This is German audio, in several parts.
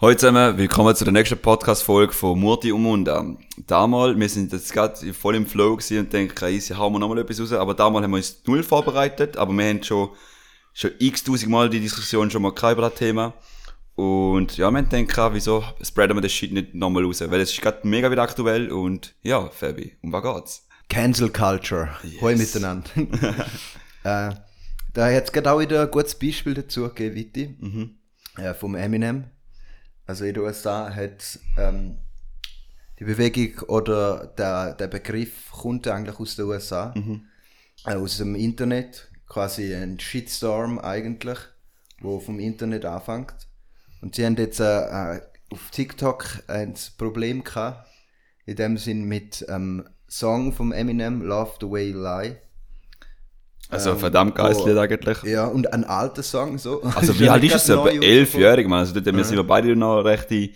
Hallo zusammen, willkommen zu der nächsten Podcast-Folge von Murti und Munda. Damals, wir sind jetzt gerade voll im Flow gewesen und denken, easy, hauen wir nochmal etwas raus. Aber damals haben wir uns null vorbereitet, aber wir haben schon, schon x tausend Mal die Diskussion schon mal gehabt über das Thema. Und ja, wir haben gedacht, wieso spreaden wir das Shit nicht nochmal raus? Weil es ist gerade mega wieder aktuell und ja, Fabi, um was geht's? Cancel Culture. Yes. Hoi miteinander. äh, da hat es gerade auch wieder ein gutes Beispiel dazu gegeben, Vitti, Mhm. äh, vom Eminem. Also in den USA hat ähm, die Bewegung oder der, der Begriff kommt eigentlich aus den USA, Mhm. äh, aus dem Internet, quasi ein Shitstorm eigentlich, wo vom Internet anfängt. Und sie haben jetzt äh, äh, auf TikTok ein Problem gehabt, in dem Sinn mit ähm, Song vom Eminem, Love the Way You Lie. Also Ähm, verdammt geiles Lied eigentlich. Ja, und ein alter Song so. Also wie alt ist es? Etwa neu elfjährig, man. Also dort, wir sind ja beide noch rechte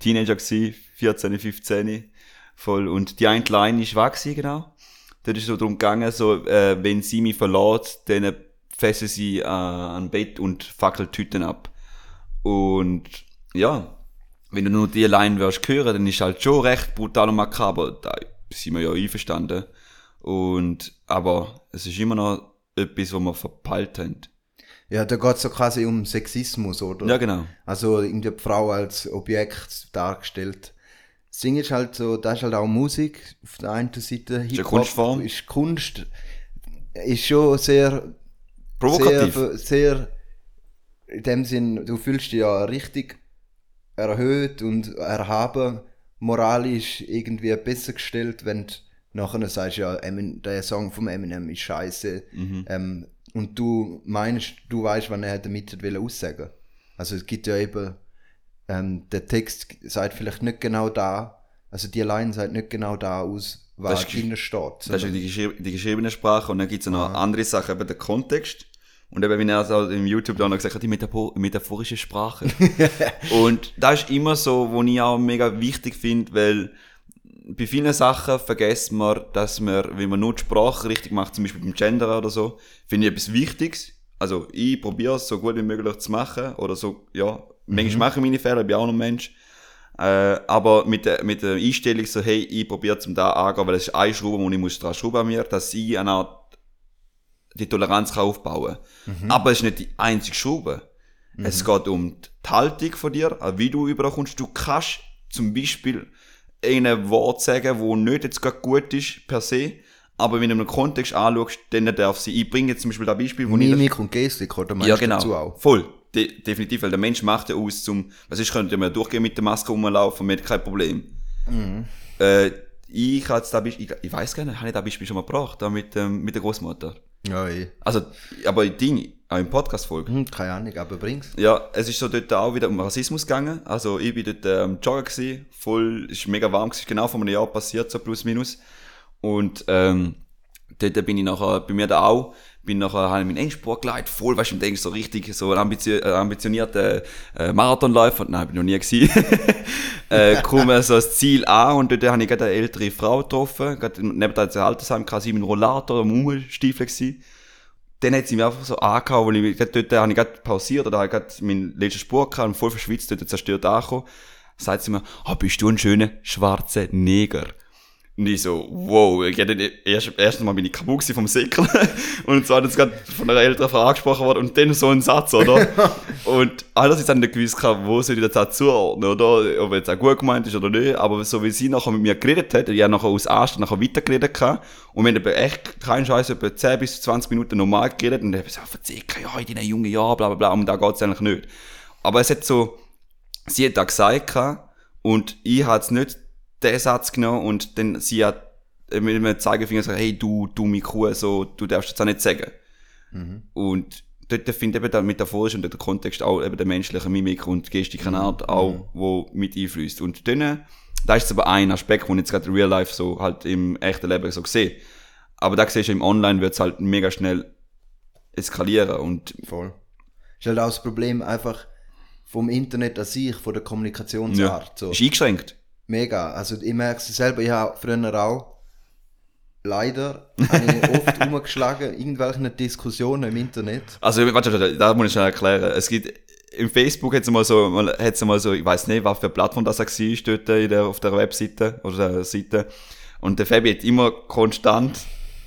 Teenager gewesen, 14, 15. Voll. Und die eine Line ist weg gewesen, genau. Dort ist so darum gegangen, so, äh, wenn sie mich verlässt, dann fesseln sie äh, an Bett und fackeln Tüten ab. Und ja, wenn du nur die Line wirst hören, dann ist halt schon recht brutal und makaber. Da sind wir ja einverstanden. Und, aber es ist immer noch etwas, was wir verpeilt haben. Ja, da geht es so quasi um Sexismus, oder? Ja, genau. Also irgendwie die Frau als Objekt dargestellt. Singen ist halt so, das ist halt auch Musik. Auf der einen Seite Hip-Hop Kunstform. ist Kunst, ist schon sehr, Provokativ. sehr, sehr, in dem Sinn, du fühlst dich ja richtig erhöht und erhaben, moralisch irgendwie besser gestellt, wenn du nachher sagst, ja, Emin, der Song vom Eminem ist scheiße. Ähm, und du meinst, du weißt, was er damit will aussagen. Also es gibt ja eben, ähm, der Text sagt vielleicht nicht genau da, also die Line sagt nicht genau da aus, was Das ist- drin steht. Das ist ja die, geschri die geschriebene Sprache und dann gibt es noch andere Sachen, eben der Kontext. Und eben, wie er so im YouTube da noch gesagt hat, die Metaphor metaphorische Sprache. und das ist immer so, wo ich auch mega wichtig finde, weil bei vielen Sachen vergessen wir, dass man, wenn man nur die Sprache richtig macht, zum Beispiel beim Gender oder so, finde ich etwas Wichtiges. Also ich probiere es so gut wie möglich zu machen oder so, ja, manchmal mache ich meine Fehler, ich bin auch noch ein Mensch. Äh, aber mit der, mit der Einstellung so, hey, ich probiere zum da angehen, weil es ist eine Schraube, wo ich muss dran schrauben an mir, dass ich eine Art die Toleranz kann aufbauen Aber es ist nicht die einzige Schraube. Es geht um die Haltung von dir, wie du überkommst. Du kannst zum Beispiel ein Wort sagen, wo nicht jetzt gerade gut ist, per se, aber wenn du einen Kontext anschaust, dann darf sie, ich bringe jetzt zum Beispiel das Beispiel, wo ich Mimik und Gestik, oder meinst ja, genau. dazu auch? Voll. De definitiv, weil der Mensch macht ja aus zum, was ist, könnte man durchgehen mit der Maske rumlaufen, man hat kein Problem. Äh, ich jetzt da ich, ich weiß gar nicht, habe ich das Beispiel schon mal gebracht, da mit, ähm, mit der Großmutter. Ja, eh. Also, aber ich Ding, auch im Podcast-Folge. Hm, keine Ahnung, aber bring's. Ja, es ist so dort auch wieder um Rassismus gegangen. Also, ich bin dort ähm, joggen gewesen, voll, ist mega warm gewesen, genau vor einem Jahr passiert, so plus minus. Und, ähm, dort bin ich nachher, bei mir da auch, bin nachher, ich meinen Endsport geleitet, voll, weißt du, ich denke so richtig, so ein ambitio äh, ambitionierter äh, Marathonläufer, nein, bin ich noch nie gewesen. äh, komme so das Ziel an und dort habe ich gerade eine ältere Frau getroffen, gerade neben der Altersheim, quasi mit einem Rollator, einem Umstiefel gewesen dann hat sie mich einfach so angehauen, weil ich, dort habe ich gerade pausiert oder habe gerade meinen letzten Spur gehabt und voll verschwitzt dort zerstört angekommen. Sagt sie mir, ah, bist du ein schöner schwarzer Neger? Und ich so, wow, ich hätte erst, erstens mal bin ich kaputt gewesen vom Säckel und zwar jetzt gerade von einer älteren Frau angesprochen worden und dann so ein Satz, oder? und habe ich nicht gewusst, wo soll ich das auch zuordnen, oder? Ob jetzt auch gut gemeint ist oder nicht, aber so wie sie nachher mit mir geredet hat, ich habe nachher aus Arsch nachher weitergeredet gehabt und wir haben echt, kein Scheiß, etwa 10 bis 20 Minuten normal geredet und ich habe gesagt, verzeih, ja, in deinen jungen Jahren, bla bla bla, um da geht's eigentlich nicht. Aber es hat so, sie hat da gesagt und ich habe jetzt nicht den Satz genommen und dann sie hat mit einem Zeigefinger gesagt, hey, du, du meine Kuh, so, du darfst das auch nicht sagen. Und dort finde ich eben der metaphorisch und der Kontext auch eben der menschliche Mimik und Gestik eine Art auch, wo mit einfließt. Und dann, da ist aber ein Aspekt, den ich jetzt gerade in Real Life so halt im echten Leben so sehe. Aber da siehst du im Online wird es halt mega schnell eskalieren und Voll. Ist halt auch das Problem einfach vom Internet an sich, von der ja, Kommunikationsart. So. ist eingeschränkt. Mega. Also ich merke es selber, ich habe früher auch leider oft umgeschlagen, irgendwelchen Diskussionen im Internet. Also, warte, warte, da muss ich schnell erklären. Es gibt im Facebook hat's mal so, hat's mal so, ich weiß nicht, was für eine Plattform das war, dort in der, auf der Webseite oder der Seite. Und der Fabi hat immer konstant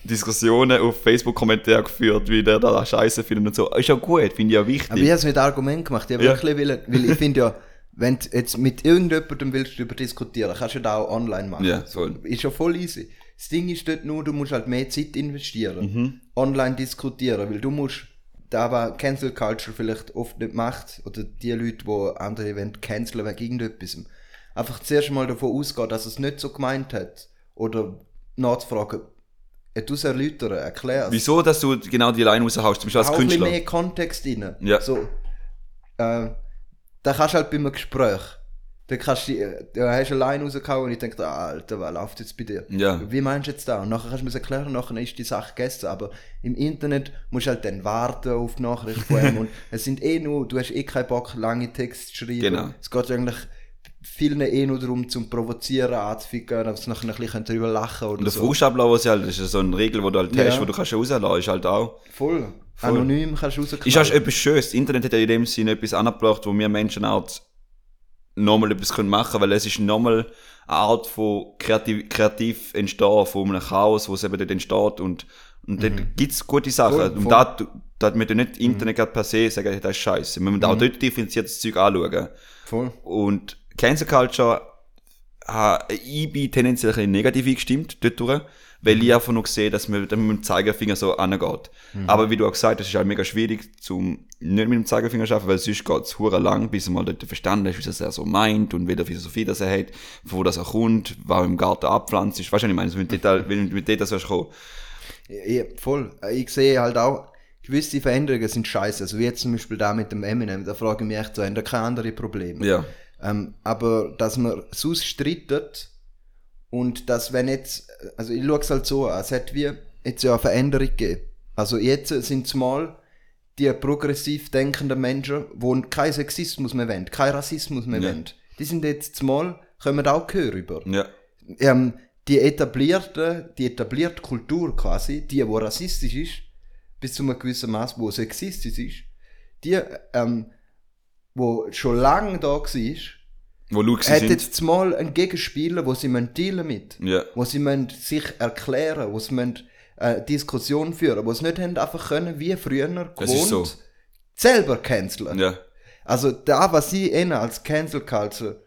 Diskussionen auf Facebook-Kommentare geführt, wie der da Scheiße findet und so. Ist ja gut, finde ich ja wichtig. Aber ich habe es mit Argument gemacht. Ich Ja. wirklich will, weil ich finde ja, wenn du jetzt mit irgendjemandem willst darüber diskutieren, kannst du das auch online machen. Ja, voll. Ist ja voll easy. Das Ding ist dort nur, du musst halt mehr Zeit investieren. Mhm. Online diskutieren, weil du musst, da was Cancel Culture vielleicht oft nicht macht, oder die Leute, die andere wollen canceln wegen irgendetwas, einfach zuerst mal davon ausgehen, dass er es nicht so gemeint hat. Oder nachzufragen, du es erläutern, erklären. Wieso, dass du genau die Line raushaust, zum Beispiel als Auch ein bisschen Künstler? mehr Kontext rein. Ja. So, äh, da kannst du halt bei einem Gespräch, da, kannst du, die- da hast du eine Line rausgehauen und ich denke, Alter, was läuft jetzt bei dir? Ja. Wie meinst du jetzt da? Und nachher kannst du mir das erklären, nachher ist die Sache gegessen. Aber im Internet musst du halt dann warten auf die Nachricht von ihm und es sind eh nur, du hast eh keinen Bock, lange Texte zu schreiben. Genau. Es geht eigentlich vielen eh nur darum, zum Provozieren anzuficken, dass sie nachher ein bisschen drüber lachen oder Und der so. Frustablauf ist halt, das ist so eine Regel, die du halt Ja. hast, wo du kannst rauslassen, ist halt auch. Voll. Voll. Anonym kannst du rausknallen. Ist auch etwas Schönes. Das Internet hat ja in dem Sinne etwas angebracht, wo wir Menschen halt nochmal etwas können machen können, weil es ist nochmal eine Art von kreativ, kreativ entstehen, von einem Chaos, wo es eben dort entsteht und, und dort gibt's gute Sachen. Voll, und da, da wir nicht Internet gerade per se sagen, hey, das ist scheiße. Wir müssen auch dort differenziertes Zeug anschauen. Voll. Und Cancel Culture, ha, ich bin tendenziell ein bisschen negativ eingestimmt dort durch, weil ich einfach nur sehe, dass man, man mit dem Zeigefinger so angeht. Aber wie du auch gesagt hast, es ist halt mega schwierig, zum nicht mit dem Zeigefinger zu arbeiten, weil sonst geht es hure lang, bis mal dort verstanden hast, wie das er so meint und der Philosophie das er hat, von wo das er kommt, was im Garten abpflanzt ist. Weißt du, was ich meine? Mit Detail, du mit Details wirst kommen. Ja, voll. Ich sehe halt auch, gewisse Veränderungen sind scheiße. Also wie jetzt zum Beispiel da mit dem Eminem, da frage ich mich echt so, haben da keine andere Probleme? Ja. Ähm, aber dass man sonst streitet und dass wenn jetzt, also ich schaue es halt so an, es hat wie jetzt ja eine Veränderung gegeben. Also jetzt sind es mal die progressiv denkenden Menschen, die keinen Sexismus mehr wollen, keinen Rassismus mehr Ja. wollen. Die sind jetzt mal, kommen auch Gehör über Ja. ähm, die etablierte, die etablierte Kultur quasi, die, wo rassistisch ist, bis zu einem gewissen Maß, wo sexistisch ist, die, ähm, wo schon lange da war, Wo Luxi hat sind. jetzt mal einen Gegenspieler, wo sie müssen dealen mit, Ja. wo sie müssen sich erklären, wo sie müssen, äh, Diskussion führen, wo sie nicht haben einfach können, wie früher ist so. gewohnt, selber canceln. Ja. Also da, was sie ihnen als Cancel Culture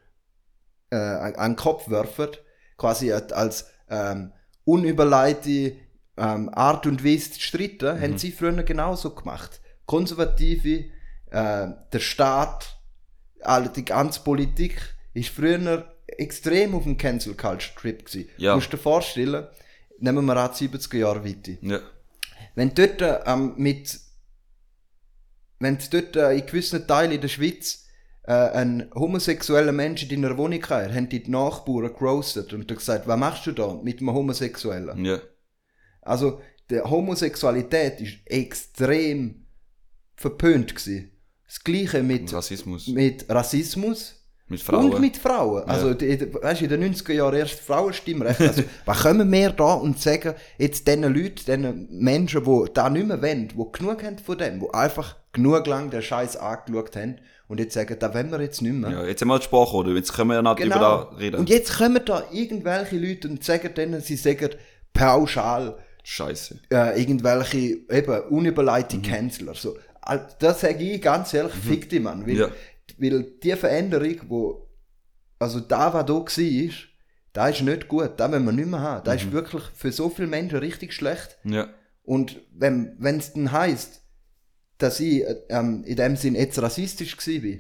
äh, an den Kopf werfen, quasi als ähm, unüberleitete ähm, Art und Weise zu streiten, haben sie früher genauso gemacht. Konservative, äh, der Staat, alle, die ganze Politik ist früher extrem auf dem Cancel Culture Trip gewesen. Ja. Musst du dir vorstellen, nehmen wir an die 70er Jahre weiter. Ja. Wenn dort ähm, mit wenn du dort äh, in gewissen Teilen in der Schweiz äh, einen homosexuellen Menschen in deiner Wohnung hast, haben die, die Nachbarn gerostet und gesagt, was machst du da mit einem Homosexuellen? Ja. Also, die Homosexualität ist extrem verpönt gewesen. Das Gleiche mit, Rassismus. mit Rassismus Mit Frauen. und mit Frauen. Also, die, weißt, du, in den 90er Jahren erst Frauenstimmrecht. Also, was können wir da und sagen, jetzt diesen Leuten, diesen Menschen, die da nicht mehr wollen, die genug haben von dem, die einfach genug lang den Scheiß angeschaut haben und jetzt sagen, da wollen wir jetzt nicht mehr. ja, jetzt haben wir die Sprache, oder? Jetzt können wir ja nicht über Genau. da reden. Und jetzt kommen da irgendwelche Leute und sagen denen, sie sagen pauschal Scheiße. äh, irgendwelche eben unüberleitete Mhm. Canceler. So, das sage ich ganz ehrlich, fick die Mann. Weil, Ja. weil die Veränderung, wo, also da, was da war, da ist nicht gut, da wollen wir nicht mehr haben. Da Mhm. ist wirklich für so viele Menschen richtig schlecht. Ja. Und wenn es dann heisst, dass ich äh, ähm, in dem Sinn jetzt rassistisch war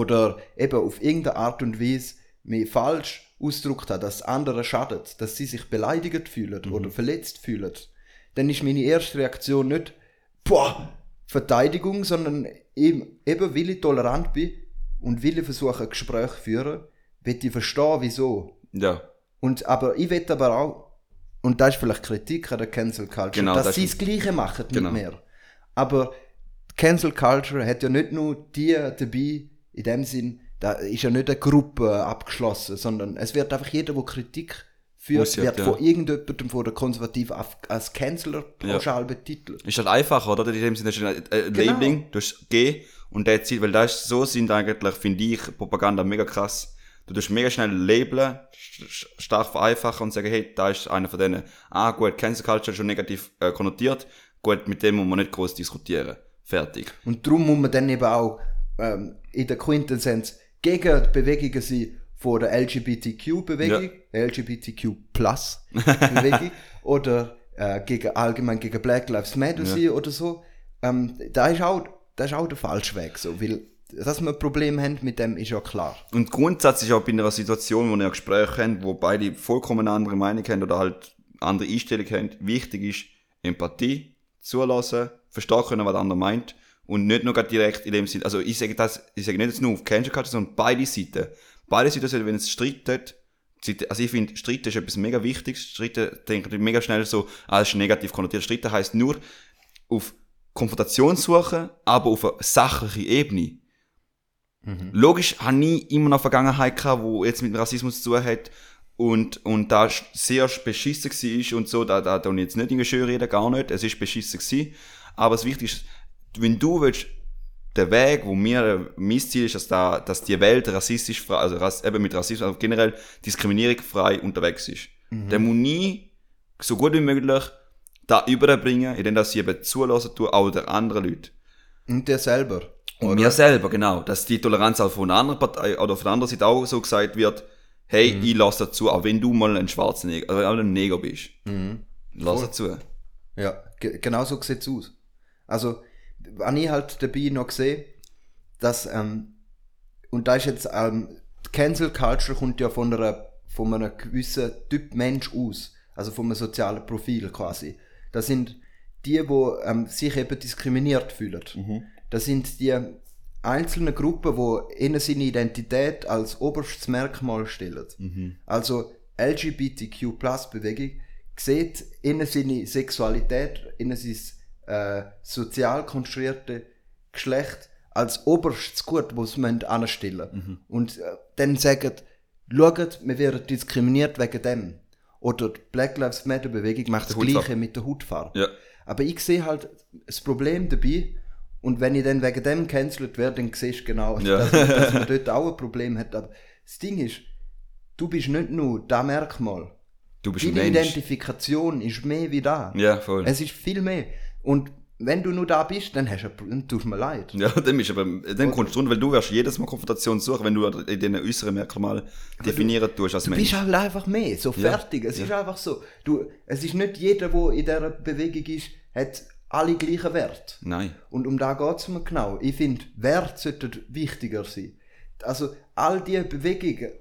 oder eben auf irgendeine Art und Weise mich falsch ausgedrückt habe, dass andere schadet, dass sie sich beleidigt fühlen oder verletzt fühlen, dann ist meine erste Reaktion nicht boah, Verteidigung, sondern eben, eben weil ich tolerant bin und will ich versuchen, ein Gespräch zu führen, will ich verstehen, wieso. Ja. Und, aber ich will aber auch, und das ist vielleicht Kritik an der Cancel Culture, Genau, dass das sie das Gleiche machen, Genau. nicht mehr. Aber Cancel Culture hat ja nicht nur die dabei, in dem Sinn, da ist ja nicht eine Gruppe abgeschlossen, sondern es wird einfach jeder, der Kritik führt, wird ja. von irgendjemandem von der Konservativen als Canceler pauschal betitelt. Ist halt einfacher, oder? In dem Sinne ist ein äh, Genau. Labeling, du hast G und der Ziel, weil das ist, so sind eigentlich, finde ich, Propaganda mega krass. Du tust mega schnell labeln, st- stark vereinfachen und sagen, hey, da ist einer von denen. Ah, gut, Cancel Culture ist schon negativ äh, konnotiert. Gut, mit dem muss man nicht groß diskutieren. Fertig. Und darum muss man dann eben auch ähm, in der Quintessenz gegen Bewegungen sein von der LGBTQ-Bewegung, LGBTQ-Plus-Bewegung oder äh, gegen, allgemein gegen Black Lives Matter Ja. oder so. Ähm, da, ist auch, das ist auch der falsche Weg. So, weil, dass wir ein Problem haben mit dem, ist ja klar. Und Grundsatz ist auch bei einer Situation, wo ihr ein Gespräch habt, wo beide vollkommen andere Meinung haben oder halt andere Einstellung haben, wichtig ist Empathie, zulassen, verstehen können, was der andere meint und nicht nur direkt in dem Sinn, also ich sage das, ich sage nicht jetzt nur auf Cancel Culture, sondern beide Seiten. Beide Seiten sollten, wenn es streitet, also ich finde, Streiten ist etwas mega Wichtiges. Streiten denken mega schnell so, ah, das ist negativ konnotiert. Streiten heisst nur auf Konfrontation suchen, aber auf einer sachlichen Ebene. Logisch habe ich immer noch Vergangenheit gehabt, wo jetzt mit Rassismus zu tun hat und, und da sehr beschissen war und so, da, da, da ich jetzt nicht in schön reden, gar nicht, es ist beschissen gewesen. Aber das Wichtigste ist, wenn du willst, der Weg, wo mir, mein Ziel ist, dass, da, dass die Welt rassistisch frei, also Rass, eben mit Rassismus, also generell Diskriminierung frei unterwegs ist. Der muss nie, so gut wie möglich, da überbringen, indem dass sie eben zulassen tun, auch der anderen Leute. Und der selber. Und mir selber, genau. Dass die Toleranz auch von einer anderen Partei oder von der anderen Seite auch so gesagt wird, hey, Mhm. ich lasse dazu, auch wenn du mal ein schwarzer Neger, also ein Neger bist. Mhm. Lass dazu. Ja, ge genau so sieht es aus. Also, wenn ich halt dabei noch sehe, dass, ähm, und da ist jetzt, ähm, die Cancel Culture kommt ja von, einer, von einem gewissen Typ Mensch aus, also von einem sozialen Profil quasi. Das sind die, die ähm, sich eben diskriminiert fühlen. Das sind die einzelnen Gruppen, die ihnen seine Identität als oberstes Merkmal stellen. Also LGBTQ-Plus-Bewegung sieht innen seine Sexualität, innen sein äh, sozial konstruierte Geschlecht als oberstes Gut, was sie anstellen müssen. Und äh, dann sagen, schaut, wir werden diskriminiert wegen dem. Oder die Black Lives Matter Bewegung macht das Hautfarbe. Gleiche mit der Hautfarbe. Ja. Aber ich sehe halt das Problem dabei, und wenn ich dann wegen dem cancelt werde, dann siehst du genau, Ja. dass, dass man dort auch ein Problem hat. Aber das Ding ist, du bist nicht nur das Merkmal. Du bist ein Deine. Identifikation ist mehr wie da. Ja, voll. Es ist viel mehr. Und wenn du nur da bist, dann, hast du, dann tust du mir leid. Ja, dann ist aber, dann kommst du runter, weil du wirst jedes Mal Konfrontation suchen, wenn du in diesen äußeren Merkmalen definieren tust als Du Mensch. bist halt einfach mehr, so Ja. fertig. Es ist einfach so. Du, es ist nicht jeder, der in dieser Bewegung ist, hat alle gleichen Wert. Nein. Und um da geht es mir genau. Ich finde, Wert sollte wichtiger sein. Also, all diese Bewegungen,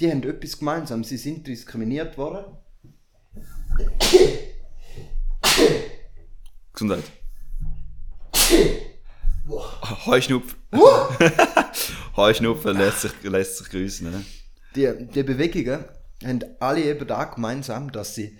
die haben etwas gemeinsam. Sie sind diskriminiert worden. Gesundheit. Heuschnupf. Heuschnupfen lässt sich, lässt sich grüßen. Ne? Die, die Bewegungen haben alle eben da gemeinsam, dass sie,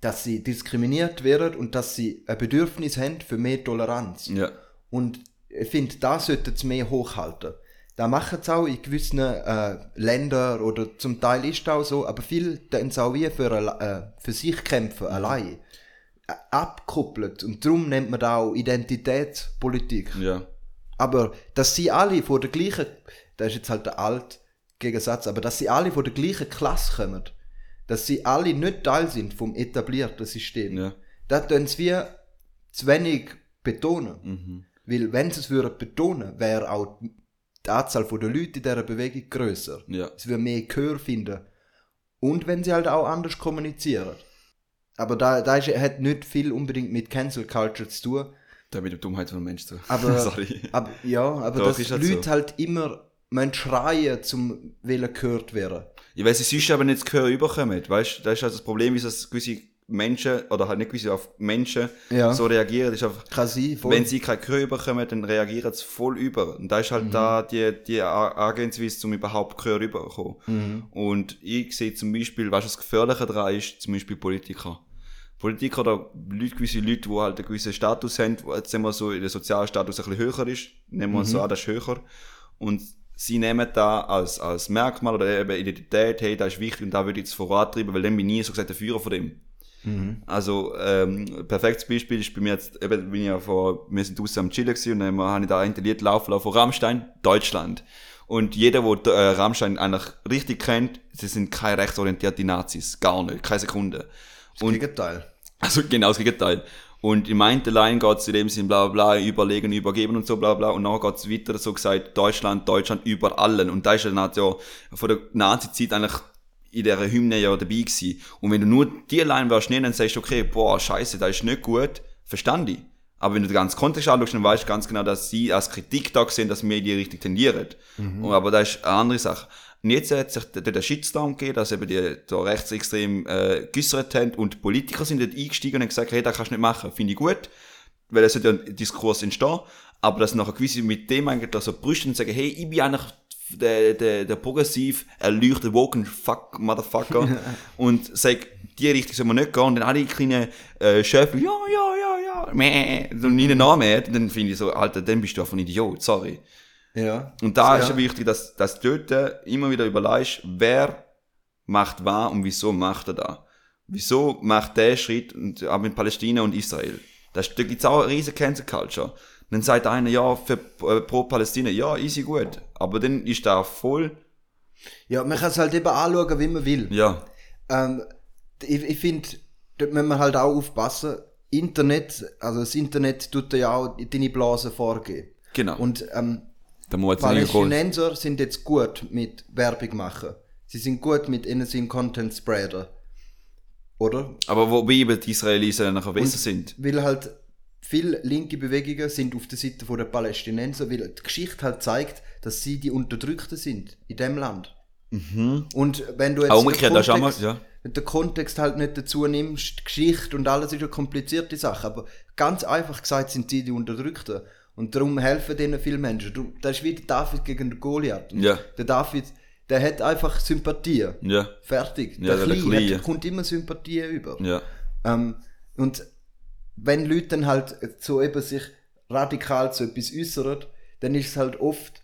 dass sie diskriminiert werden und dass sie ein Bedürfnis haben für mehr Toleranz. Ja. Und ich finde, da sollten sie mehr hochhalten. Da machen sie auch in gewissen äh, Ländern oder zum Teil ist es auch so, aber viel tun sie auch wie für, äh, für sich kämpfen, allein. Abkoppelt. Und darum nennt man da auch Identitätspolitik. Ja. Aber dass sie alle von der gleichen, das ist jetzt halt der alte Gegensatz, aber dass sie alle von der gleichen Klasse kommen, dass sie alle nicht Teil sind vom etablierten System, Ja. das tun sie wie zu wenig betonen. Mhm. Weil wenn sie es würden betonen, wäre auch die Anzahl der Leute in dieser Bewegung grösser. Ja. Es würde mehr Gehör finden. Und wenn sie halt auch anders kommunizieren. Aber da, da ist, hat nicht viel unbedingt mit Cancel Culture zu tun. Da mit der Dummheit von einem Mensch zu. Aber, Sorry. aber ja, aber Doch, dass ist halt Leute so. halt immer schreien, zum wollen gehört werden. Ja, weil sie sonst aber nicht das Gehör überkommen. Weißt du, das ist halt das Problem, ist, dass gewisse Menschen, oder halt nicht gewisse, auf Menschen Ja. so reagieren. Das ist einfach, voll. wenn sie kein Gehör überkommen, dann reagieren sie voll über. Und da ist Mhm. halt da die, die Angehensweise, um überhaupt Gehör überzukommen. Mhm. Und ich sehe zum Beispiel, was das Gefährliche daran ist, zum Beispiel Politiker. Politiker oder Leute, gewisse Leute, die halt einen gewissen Status haben, wo jetzt sagen wir so, der soziale Status ein bisschen höher ist, nehmen wir Mhm. so an, das ist höher. Und sie nehmen da als, als Merkmal oder eben Identität, hey, das ist wichtig und da würde ich jetzt vorantreiben, weil dann bin ich nie so gesagt der Führer von dem. Also, ähm, perfektes Beispiel ist bei mir jetzt, eben, bin ich ja vor, wir sind draussen am Chillen gewesen und dann habe ich da ein Lied laufen lassen von Rammstein, Deutschland. Und jeder, der äh, Rammstein eigentlich richtig kennt, sie sind keine rechtsorientierte Nazis. Gar nicht. Keine Sekunde. Und Gegenteil. Also genau das Gegenteil. Und im einen Line geht's in dem Sinn bla bla bla, überlegen, übergeben und so bla bla. Und dann geht's weiter so gesagt, Deutschland, Deutschland über allen. Und da ist ja von der Nazi-Zeit eigentlich in dieser Hymne ja dabei gewesen. Und wenn du nur die Line wirst nehmen, dann sagst du, okay, boah, scheiße, das ist nicht gut, verstand ich. Aber wenn du den ganzen Kontext anschaust, dann weißt du ganz genau, dass sie als Kritik da sehen, dass wir in die Richtung tendieren. Und, aber das ist eine andere Sache. Und jetzt hat sich dort der Shitstorm gegeben, dass eben die da rechtsextrem äh, geäussert haben und Politiker sind dort eingestiegen und haben gesagt, hey, das kannst du nicht machen. Finde ich gut, weil es sollte ja ein Diskurs entstehen. Aber dass nachher gewisse mit dem eigentlich so brüsten und sagen, hey, ich bin eigentlich der, der, der progressiv erleuchtete woken fuck Motherfucker und sag, die Richtung soll man nicht gehen und dann alle kleinen äh, Schöffel, ja, ja, ja, ja, meh, und nie einen Namen hat, dann finde ich so, Alter, dann bist du einfach ein Idiot, sorry. Ja. Und da Ja. ist ja wichtig, dass, dass du dort immer wieder überlegst, wer macht was und wieso macht er da. Wieso macht der Schritt, und auch mit Palästina und Israel. Das, da gibt's auch eine riesige Cancel Culture. Dann sagt einer, ja, für, äh, pro Palästina, ja, easy gut. Aber dann ist da voll, Ja, man kann es halt eben anschauen, wie man will. ja, Ähm, ich ich finde, dort müssen wir halt auch aufpassen. Internet, also das Internet tut dir ja auch deine Blase vorgeben. genau. Und ähm, Palästinenser sind jetzt gut mit Werbung machen. Sie sind gut mit ihnen sind Content Spreader. Oder? Aber wobei eben die Israelis nachher besser sind. Weil halt viele linke Bewegungen sind auf der Seite der Palästinenser, weil die Geschichte halt zeigt, dass sie die Unterdrückten sind in dem Land. Und wenn du jetzt Auch den auch mal, Kontext- ja. den Kontext halt nicht dazu nimmst, die Geschichte und alles ist eine komplizierte Sache, aber ganz einfach gesagt sind sie die Unterdrückten. Und darum helfen denen viele Menschen. Das ist wie der David gegen den Goliath. Ja. Der David, der hat einfach Sympathie. Ja, Fertig. Ja, der der Kleine Kleine. hat, kommt immer Sympathie über. ja. Ähm, und wenn Leute dann halt so eben sich radikal zu etwas äußern, dann ist es halt oft,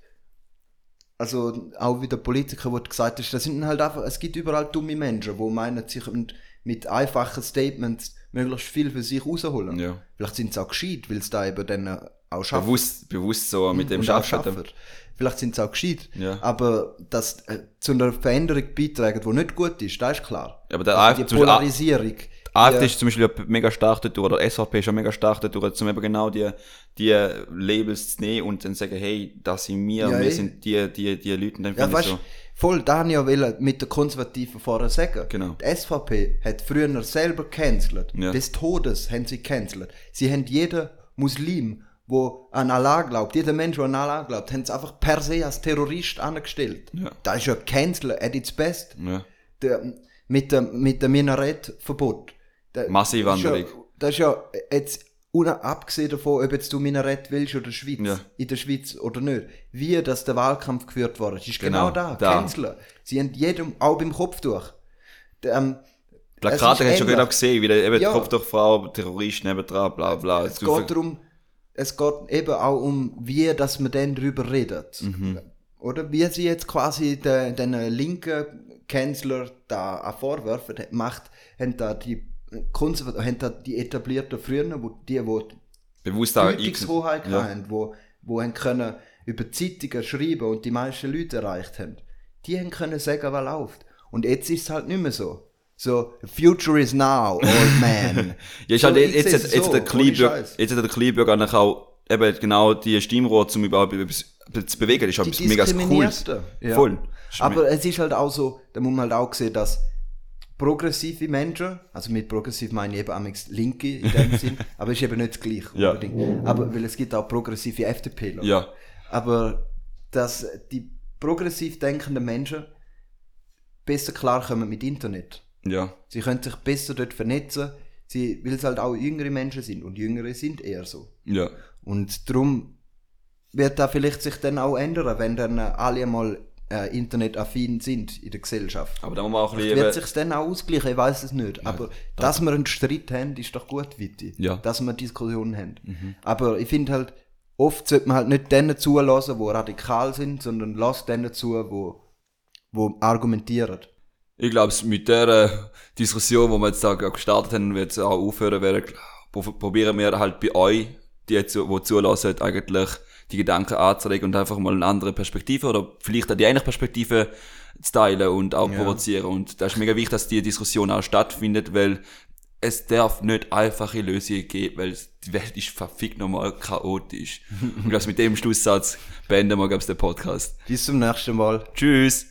also auch wie der Politiker, der gesagt ist, das sind halt einfach, es gibt überall dumme Menschen, die meinen, sich mit- mit einfachen Statements möglichst viel für sich rausholen. Ja. Vielleicht sind sie auch gescheit, weil sie da eben dann auch schaffen. Bewusst, bewusst so mit dem und auch Schaffen. schaffen. Vielleicht sind sie auch gescheit. Ja. Aber dass äh, zu einer Veränderung beitragen, die nicht gut ist, das ist klar. Ja, aber der also die Beispiel- Polarisierung. AfD die- ist zum Beispiel ja mega stark dadurch, oder SVP ist ja mega stark dadurch, um eben genau die, die Labels zu nehmen und dann sagen, hey, das sind wir, Ja, wir eh. sind die, die, die Leute, und dann Ja, weißt so, voll, da habe ich ja wollen mit der Konservativen vorher sagen. Genau. Die SVP hat früher selber cancelt. Ja. Des Todes haben sie cancelt. Sie haben jeden Muslim, wo an Allah glaubt, jeder Mensch, der an Allah glaubt, haben sie einfach per se als Terrorist angestellt. Ja. Da ist ja cancel at its best. ja, Der, mit dem, mit dem Minarettverbot. Der- Massivwanderung. Das ist ja, das ist ja jetzt, abgesehen davon, ob jetzt du Minarett willst oder Schweiz, Ja. in der Schweiz oder nicht, wie das der Wahlkampf geführt worden ist, ist Genau, genau, da, da. canceln. Sie haben jedem, auch beim Kopf durch. Ähm, Plakate es hast du schon gerade gesehen, wie der eben Ja. Kopftuchfrau, Terrorist nebendran, bla bla. Es geht darum, es geht eben auch um, wie dass man dann darüber redet. Mhm. Oder wie sie jetzt quasi den, den linken Kanzler da vorwerfen, macht, haben da die Konservat haben da die etablierten früher, wo die, wo Bewusst auch Deutungshoheit ja. haben, wo, wo haben können über Zeitungen schreiben und die meisten Leute erreicht haben, die haben können sagen, was läuft. Und jetzt ist es halt nicht mehr so. So, future is now, old man. Ja, ist So, halt, ich jetzt, seh's jetzt, jetzt, so, der Kleinbürger, jetzt hat der Kleinbürger eigentlich auch eben genau die Stimmrohr, um überhaupt etwas zu bewegen. Das ist etwas mega. Diskriminierten. Ja. Voll. Aber es ist halt auch so, da muss man halt auch sehen, dass progressive Menschen, also mit progressiv meine ich eben amigs Linke in dem Sinn, aber ist eben nicht das gleiche Ja. unbedingt. Aber weil es gibt auch progressive FDPler. Ja. Aber dass die progressiv denkenden Menschen besser klarkommen mit Internet. Ja. Sie können sich besser dort vernetzen, sie, weil es halt auch jüngere Menschen sind und jüngere sind eher so. Ja. Und darum wird da vielleicht sich dann auch ändern, wenn dann alle mal äh, internetaffin sind in der Gesellschaft. Aber da muss man auch ein Wird sich dann auch ausgleichen, ich weiß es nicht. Aber dass wir einen Streit haben, ist doch gut, Witti. Ja. Dass wir Diskussionen haben. Aber ich finde halt, oft sollte man halt nicht denen zulassen, wo radikal sind, sondern lass denen zu, wo, wo argumentieren. Ich glaube, mit der Diskussion, wo wir jetzt da gestartet haben, wird es auch aufhören werden, probieren wir halt bei euch, die jetzt, die zulassen, eigentlich die Gedanken anzuregen und einfach mal eine andere Perspektive oder vielleicht auch die eine Perspektive zu teilen und auch Ja. provozieren. Und das ist mega wichtig, dass die Diskussion auch stattfindet, weil es darf nicht einfache Lösungen geben, weil die Welt ist verfickt nochmal chaotisch. und ich glaube, mit dem Schlusssatz beenden wir, glaube ich, den Podcast. Bis zum nächsten Mal. Tschüss!